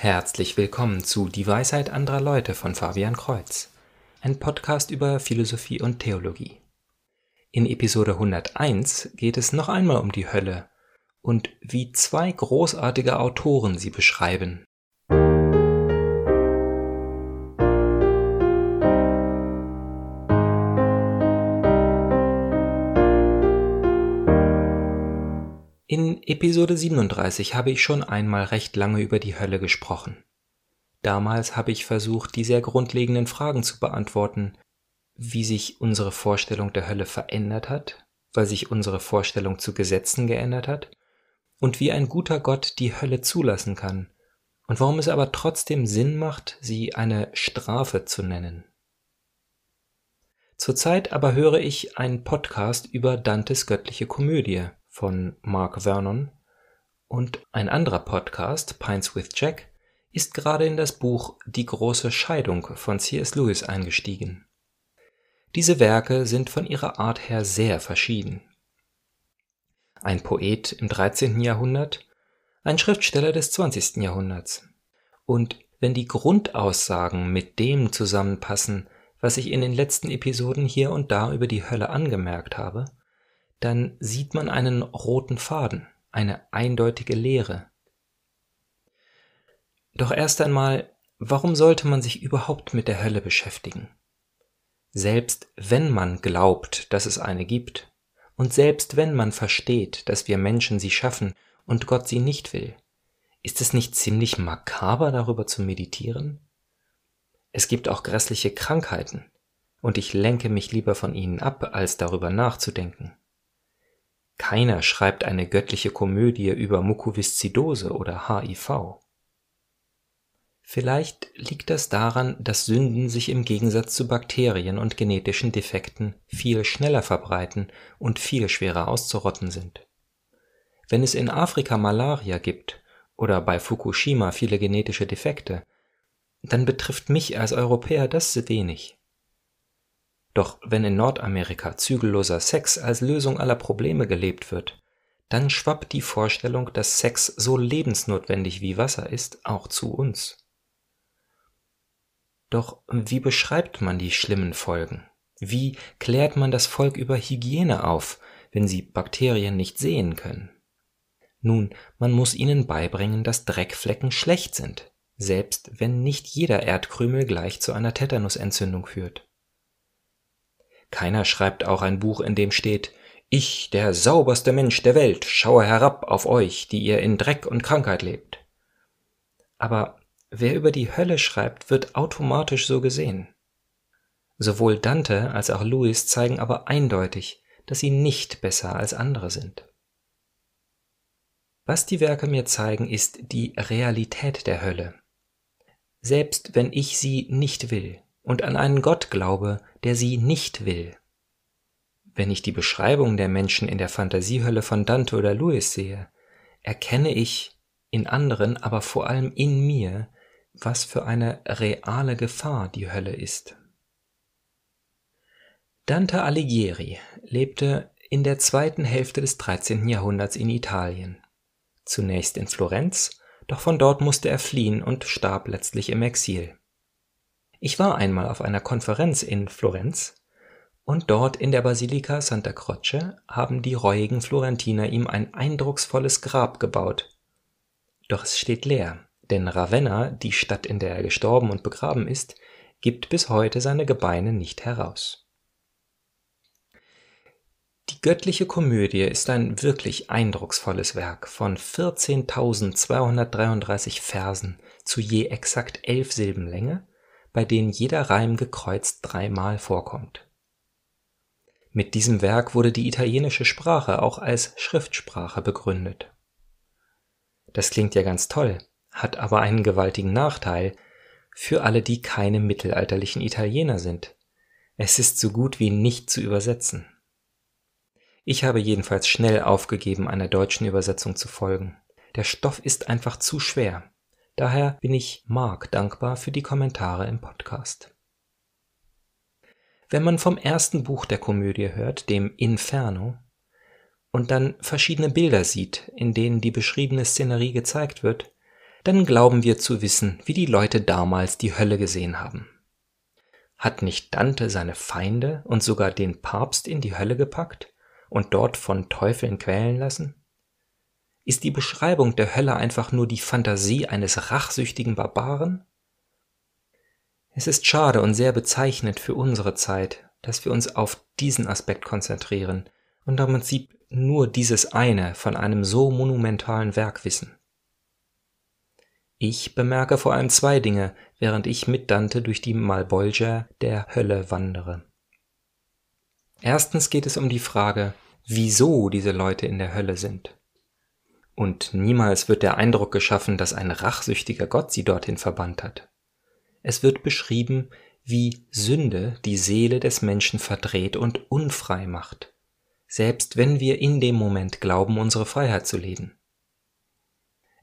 Herzlich willkommen zu Die Weisheit anderer Leute von Fabian Kreuz, ein Podcast über Philosophie und Theologie. In Episode 101 geht es noch einmal um die Hölle und wie zwei großartige Autoren sie beschreiben. In Episode 37 habe ich schon einmal recht lange über die Hölle gesprochen. Damals habe ich versucht, die sehr grundlegenden Fragen zu beantworten, wie sich unsere Vorstellung der Hölle verändert hat, weil sich unsere Vorstellung zu Gesetzen geändert hat, und wie ein guter Gott die Hölle zulassen kann, und warum es aber trotzdem Sinn macht, sie eine Strafe zu nennen. Zurzeit aber höre ich einen Podcast über Dantes göttliche Komödie, von Mark Vernon und ein anderer Podcast, Pines with Jack, ist gerade in das Buch Die große Scheidung von C.S. Lewis eingestiegen. Diese Werke sind von ihrer Art her sehr verschieden. Ein Poet im 13. Jahrhundert, ein Schriftsteller des 20. Jahrhunderts. Und wenn die Grundaussagen mit dem zusammenpassen, was ich in den letzten Episoden hier und da über die Hölle angemerkt habe, dann sieht man einen roten Faden, eine eindeutige Lehre. Doch erst einmal, warum sollte man sich überhaupt mit der Hölle beschäftigen? Selbst wenn man glaubt, dass es eine gibt, und selbst wenn man versteht, dass wir Menschen sie schaffen und Gott sie nicht will, ist es nicht ziemlich makaber darüber zu meditieren? Es gibt auch grässliche Krankheiten, und ich lenke mich lieber von ihnen ab, als darüber nachzudenken. Keiner schreibt eine göttliche Komödie über Mukoviszidose oder HIV. Vielleicht liegt das daran, dass Sünden sich im Gegensatz zu Bakterien und genetischen Defekten viel schneller verbreiten und viel schwerer auszurotten sind. Wenn es in Afrika Malaria gibt oder bei Fukushima viele genetische Defekte, dann betrifft mich als Europäer das wenig. Doch wenn in Nordamerika zügelloser Sex als Lösung aller Probleme gelebt wird, dann schwappt die Vorstellung, dass Sex so lebensnotwendig wie Wasser ist, auch zu uns. Doch wie beschreibt man die schlimmen Folgen? Wie klärt man das Volk über Hygiene auf, wenn sie Bakterien nicht sehen können? Nun, man muss ihnen beibringen, dass Dreckflecken schlecht sind, selbst wenn nicht jeder Erdkrümel gleich zu einer Tetanusentzündung führt. Keiner schreibt auch ein Buch, in dem steht, ich, der sauberste Mensch der Welt, schaue herab auf euch, die ihr in Dreck und Krankheit lebt. Aber Wer über die Hölle schreibt, wird automatisch so gesehen. Sowohl Dante als auch Lewis zeigen aber eindeutig, dass sie nicht besser als andere sind. Was die Werke mir zeigen, ist die Realität der Hölle. Selbst wenn ich sie nicht will und an einen Gott glaube, der sie nicht will. Wenn ich die Beschreibung der Menschen in der Fantasiehölle von Dante oder Lewis sehe, erkenne ich in anderen, aber vor allem in mir was für eine reale Gefahr die Hölle ist. Dante Alighieri lebte in der zweiten Hälfte des 13. Jahrhunderts in Italien. Zunächst in Florenz, doch von dort musste er fliehen und starb letztlich im Exil. Ich war einmal auf einer Konferenz in Florenz und dort in der Basilika Santa Croce haben die reuigen Florentiner ihm ein eindrucksvolles Grab gebaut. Doch es steht leer. Denn Ravenna, die Stadt, in der er gestorben und begraben ist, gibt bis heute seine Gebeine nicht heraus. Die göttliche Komödie ist ein wirklich eindrucksvolles Werk von 14.233 Versen zu je exakt elf Silben Länge, bei denen jeder Reim gekreuzt dreimal vorkommt. Mit diesem Werk wurde die italienische Sprache auch als Schriftsprache begründet. Das klingt ja ganz toll, hat aber einen gewaltigen Nachteil für alle, die keine mittelalterlichen Italiener sind. Es ist so gut wie nicht zu übersetzen. Ich habe jedenfalls schnell aufgegeben, einer deutschen Übersetzung zu folgen. Der Stoff ist einfach zu schwer. Daher bin ich Mark dankbar für die Kommentare im Podcast. Wenn man vom ersten Buch der Komödie hört, dem Inferno, und dann verschiedene Bilder sieht, in denen die beschriebene Szenerie gezeigt wird, dann glauben wir zu wissen, wie die Leute damals die Hölle gesehen haben. Hat nicht Dante seine Feinde und sogar den Papst in die Hölle gepackt und dort von Teufeln quälen lassen? Ist die Beschreibung der Hölle einfach nur die Fantasie eines rachsüchtigen Barbaren? Es ist schade und sehr bezeichnend für unsere Zeit, dass wir uns auf diesen Aspekt konzentrieren und im Prinzip nur dieses eine von einem so monumentalen Werk wissen. Ich bemerke vor allem zwei Dinge, während ich mit Dante durch die Malbolgia der Hölle wandere. Erstens geht es um die Frage, wieso diese Leute in der Hölle sind. Und niemals wird der Eindruck geschaffen, dass ein rachsüchtiger Gott sie dorthin verbannt hat. Es wird beschrieben, wie Sünde die Seele des Menschen verdreht und unfrei macht, selbst wenn wir in dem Moment glauben, unsere Freiheit zu leben.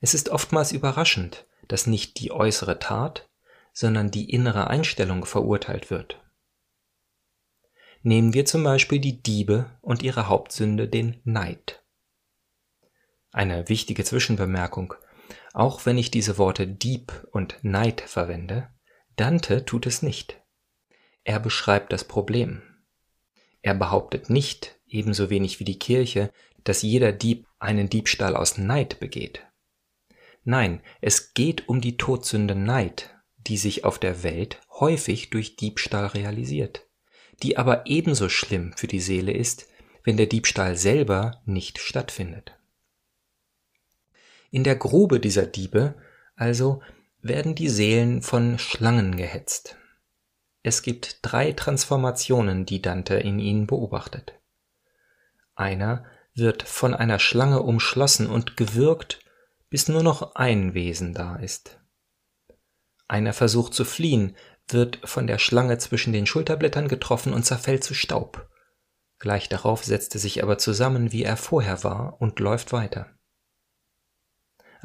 Es ist oftmals überraschend, dass nicht die äußere Tat, sondern die innere Einstellung verurteilt wird. Nehmen wir zum Beispiel die Diebe und ihre Hauptsünde, den Neid. Eine wichtige Zwischenbemerkung. Auch wenn ich diese Worte Dieb und Neid verwende, Dante tut es nicht. Er beschreibt das Problem. Er behauptet nicht, ebenso wenig wie die Kirche, dass jeder Dieb einen Diebstahl aus Neid begeht. Nein, es geht um die Todsünde Neid, die sich auf der Welt häufig durch Diebstahl realisiert, die aber ebenso schlimm für die Seele ist, wenn der Diebstahl selber nicht stattfindet. In der Grube dieser Diebe also werden die Seelen von Schlangen gehetzt. Es gibt drei Transformationen, die Dante in ihnen beobachtet. Einer wird von einer Schlange umschlossen und gewürgt bis nur noch ein Wesen da ist. Einer versucht zu fliehen, wird von der Schlange zwischen den Schulterblättern getroffen und zerfällt zu Staub. Gleich darauf setzt er sich aber zusammen, wie er vorher war, und läuft weiter.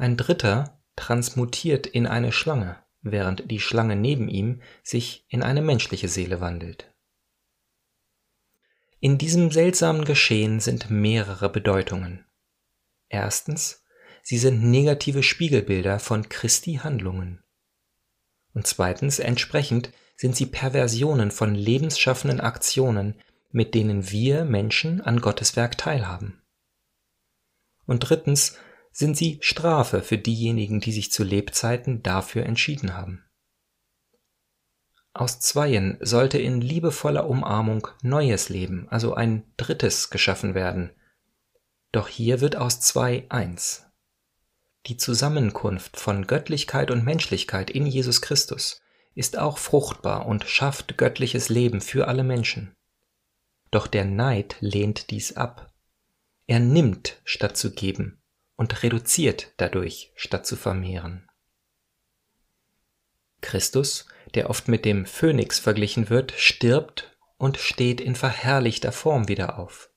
Ein dritter transmutiert in eine Schlange, während die Schlange neben ihm sich in eine menschliche Seele wandelt. In diesem seltsamen Geschehen sind mehrere Bedeutungen. Erstens sie sind negative Spiegelbilder von Christi Handlungen. Und zweitens, entsprechend sind sie Perversionen von lebensschaffenden Aktionen, mit denen wir Menschen an Gottes Werk teilhaben. Und drittens sind sie Strafe für diejenigen, die sich zu Lebzeiten dafür entschieden haben. Aus Zweien sollte in liebevoller Umarmung neues Leben, also ein drittes, geschaffen werden. Doch hier wird aus zwei eins. Die Zusammenkunft von Göttlichkeit und Menschlichkeit in Jesus Christus ist auch fruchtbar und schafft göttliches Leben für alle Menschen. Doch der Neid lehnt dies ab. Er nimmt statt zu geben und reduziert dadurch statt zu vermehren. Christus, der oft mit dem Phönix verglichen wird, stirbt und steht in verherrlichter Form wieder auf.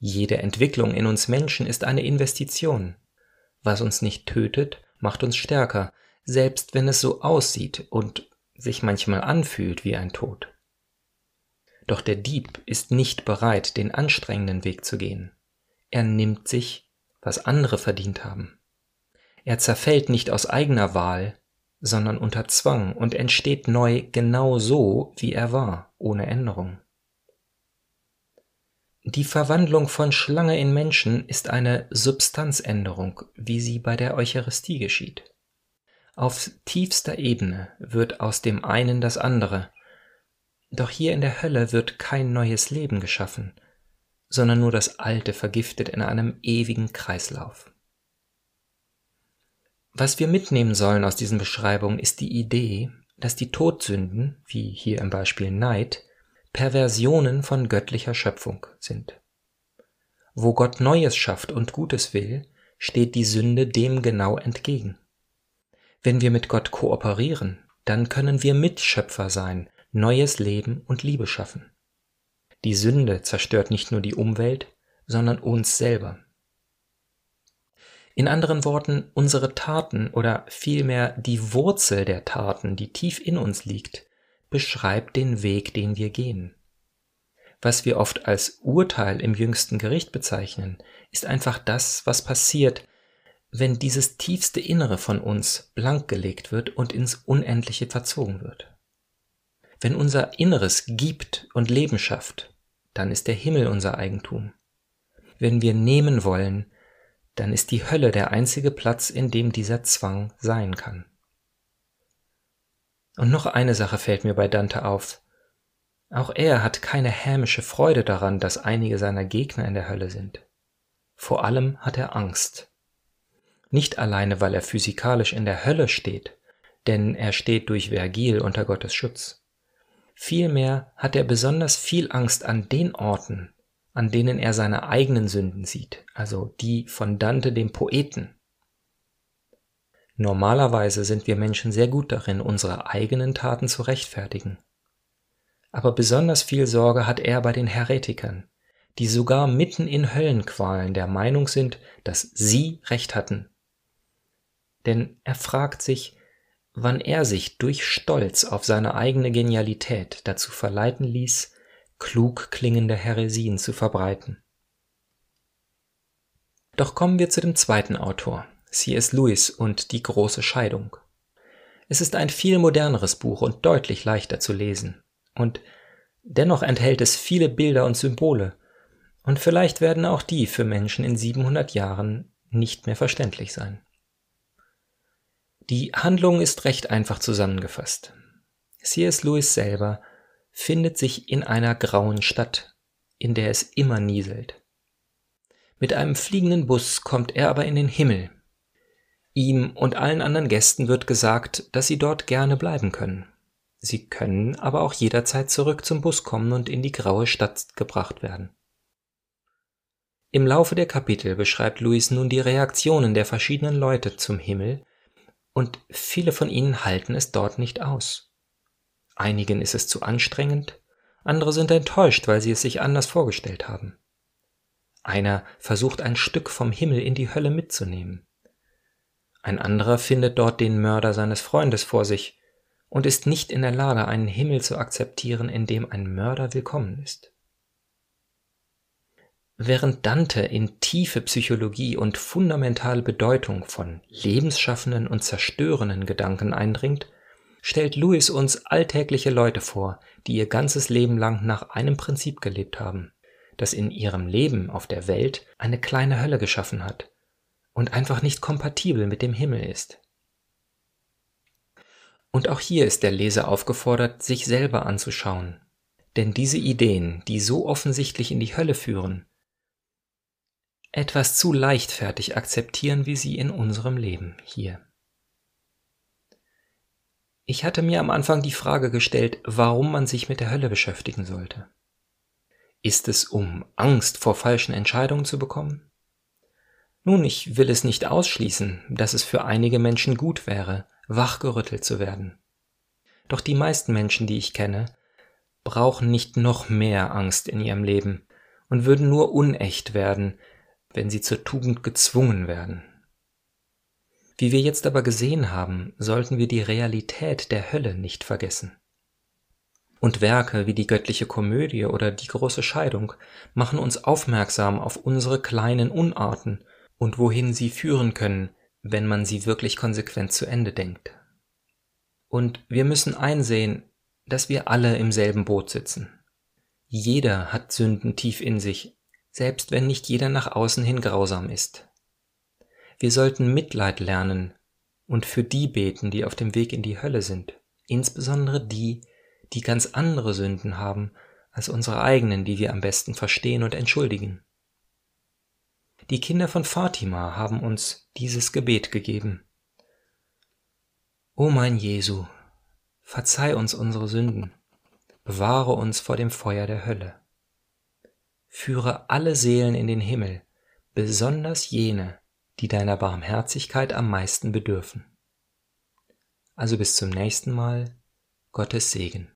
Jede Entwicklung in uns Menschen ist eine Investition, was uns nicht tötet, macht uns stärker, selbst wenn es so aussieht und sich manchmal anfühlt wie ein Tod. Doch der Dieb ist nicht bereit, den anstrengenden Weg zu gehen. Er nimmt sich, was andere verdient haben. Er zerfällt nicht aus eigener Wahl, sondern unter Zwang und entsteht neu genau so, wie er war, ohne Änderung. Die Verwandlung von Schlange in Menschen ist eine Substanzänderung, wie sie bei der Eucharistie geschieht. Auf tiefster Ebene wird aus dem einen das andere, doch hier in der Hölle wird kein neues Leben geschaffen, sondern nur das alte vergiftet in einem ewigen Kreislauf. Was wir mitnehmen sollen aus diesen Beschreibungen ist die Idee, dass die Todsünden, wie hier im Beispiel Neid, Perversionen von göttlicher Schöpfung sind. Wo Gott Neues schafft und Gutes will, steht die Sünde dem genau entgegen. Wenn wir mit Gott kooperieren, dann können wir Mitschöpfer sein, neues Leben und Liebe schaffen. Die Sünde zerstört nicht nur die Umwelt, sondern uns selber. In anderen Worten, unsere Taten oder vielmehr die Wurzel der Taten, die tief in uns liegt, beschreibt den Weg, den wir gehen. Was wir oft als Urteil im jüngsten Gericht bezeichnen, ist einfach das, was passiert, wenn dieses tiefste Innere von uns blank gelegt wird und ins Unendliche verzogen wird. Wenn unser Inneres gibt und Leben schafft, dann ist der Himmel unser Eigentum. Wenn wir nehmen wollen, dann ist die Hölle der einzige Platz, in dem dieser Zwang sein kann. Und noch eine Sache fällt mir bei Dante auf. Auch er hat keine hämische Freude daran, dass einige seiner Gegner in der Hölle sind. Vor allem hat er Angst. Nicht alleine, weil er physikalisch in der Hölle steht, denn er steht durch Vergil unter Gottes Schutz. Vielmehr hat er besonders viel Angst an den Orten, an denen er seine eigenen Sünden sieht, also die von Dante dem Poeten. Normalerweise sind wir Menschen sehr gut darin, unsere eigenen Taten zu rechtfertigen. Aber besonders viel Sorge hat er bei den Heretikern, die sogar mitten in Höllenqualen der Meinung sind, dass sie Recht hatten. Denn er fragt sich, wann er sich durch Stolz auf seine eigene Genialität dazu verleiten ließ, klug klingende Häresien zu verbreiten. Doch kommen wir zu dem zweiten Autor, C.S. Lewis und die große Scheidung. Es ist ein viel moderneres Buch und deutlich leichter zu lesen. Und dennoch enthält es viele Bilder und Symbole. Und vielleicht werden auch die für Menschen in 700 Jahren nicht mehr verständlich sein. Die Handlung ist recht einfach zusammengefasst. C.S. Lewis selber findet sich in einer grauen Stadt, in der es immer nieselt. Mit einem fliegenden Bus kommt er aber in den Himmel. Ihm und allen anderen Gästen wird gesagt, dass sie dort gerne bleiben können. Sie können aber auch jederzeit zurück zum Bus kommen und in die graue Stadt gebracht werden. Im Laufe der Kapitel beschreibt Louis nun die Reaktionen der verschiedenen Leute zum Himmel und viele von ihnen halten es dort nicht aus. Einigen ist es zu anstrengend, andere sind enttäuscht, weil sie es sich anders vorgestellt haben. Einer versucht ein Stück vom Himmel in die Hölle mitzunehmen. Ein anderer findet dort den Mörder seines Freundes vor sich und ist nicht in der Lage, einen Himmel zu akzeptieren, in dem ein Mörder willkommen ist. Während Dante in tiefe Psychologie und fundamentale Bedeutung von lebensschaffenden und zerstörenden Gedanken eindringt, stellt Lewis uns alltägliche Leute vor, die ihr ganzes Leben lang nach einem Prinzip gelebt haben, das in ihrem Leben auf der Welt eine kleine Hölle geschaffen hat und einfach nicht kompatibel mit dem Himmel ist. Und auch hier ist der Leser aufgefordert, sich selber anzuschauen, denn diese Ideen, die so offensichtlich in die Hölle führen, etwas zu leichtfertig akzeptieren wir sie in unserem Leben hier. Ich hatte mir am Anfang die Frage gestellt, warum man sich mit der Hölle beschäftigen sollte. Ist es, um Angst vor falschen Entscheidungen zu bekommen? Nun, ich will es nicht ausschließen, dass es für einige Menschen gut wäre, wachgerüttelt zu werden. Doch die meisten Menschen, die ich kenne, brauchen nicht noch mehr Angst in ihrem Leben und würden nur unecht werden, wenn sie zur Tugend gezwungen werden. Wie wir jetzt aber gesehen haben, sollten wir die Realität der Hölle nicht vergessen. Und Werke wie die göttliche Komödie oder die große Scheidung machen uns aufmerksam auf unsere kleinen Unarten und wohin sie führen können, wenn man sie wirklich konsequent zu Ende denkt. Und wir müssen einsehen, dass wir alle im selben Boot sitzen. Jeder hat Sünden tief in sich selbst wenn nicht jeder nach außen hin grausam ist. Wir sollten Mitleid lernen und für die beten, die auf dem Weg in die Hölle sind, insbesondere die, die ganz andere Sünden haben als unsere eigenen, die wir am besten verstehen und entschuldigen. Die Kinder von Fatima haben uns dieses Gebet gegeben. O mein Jesu, verzeih uns unsere Sünden, bewahre uns vor dem Feuer der Hölle führe alle Seelen in den Himmel, besonders jene, die deiner Barmherzigkeit am meisten bedürfen. Also bis zum nächsten Mal, Gottes Segen.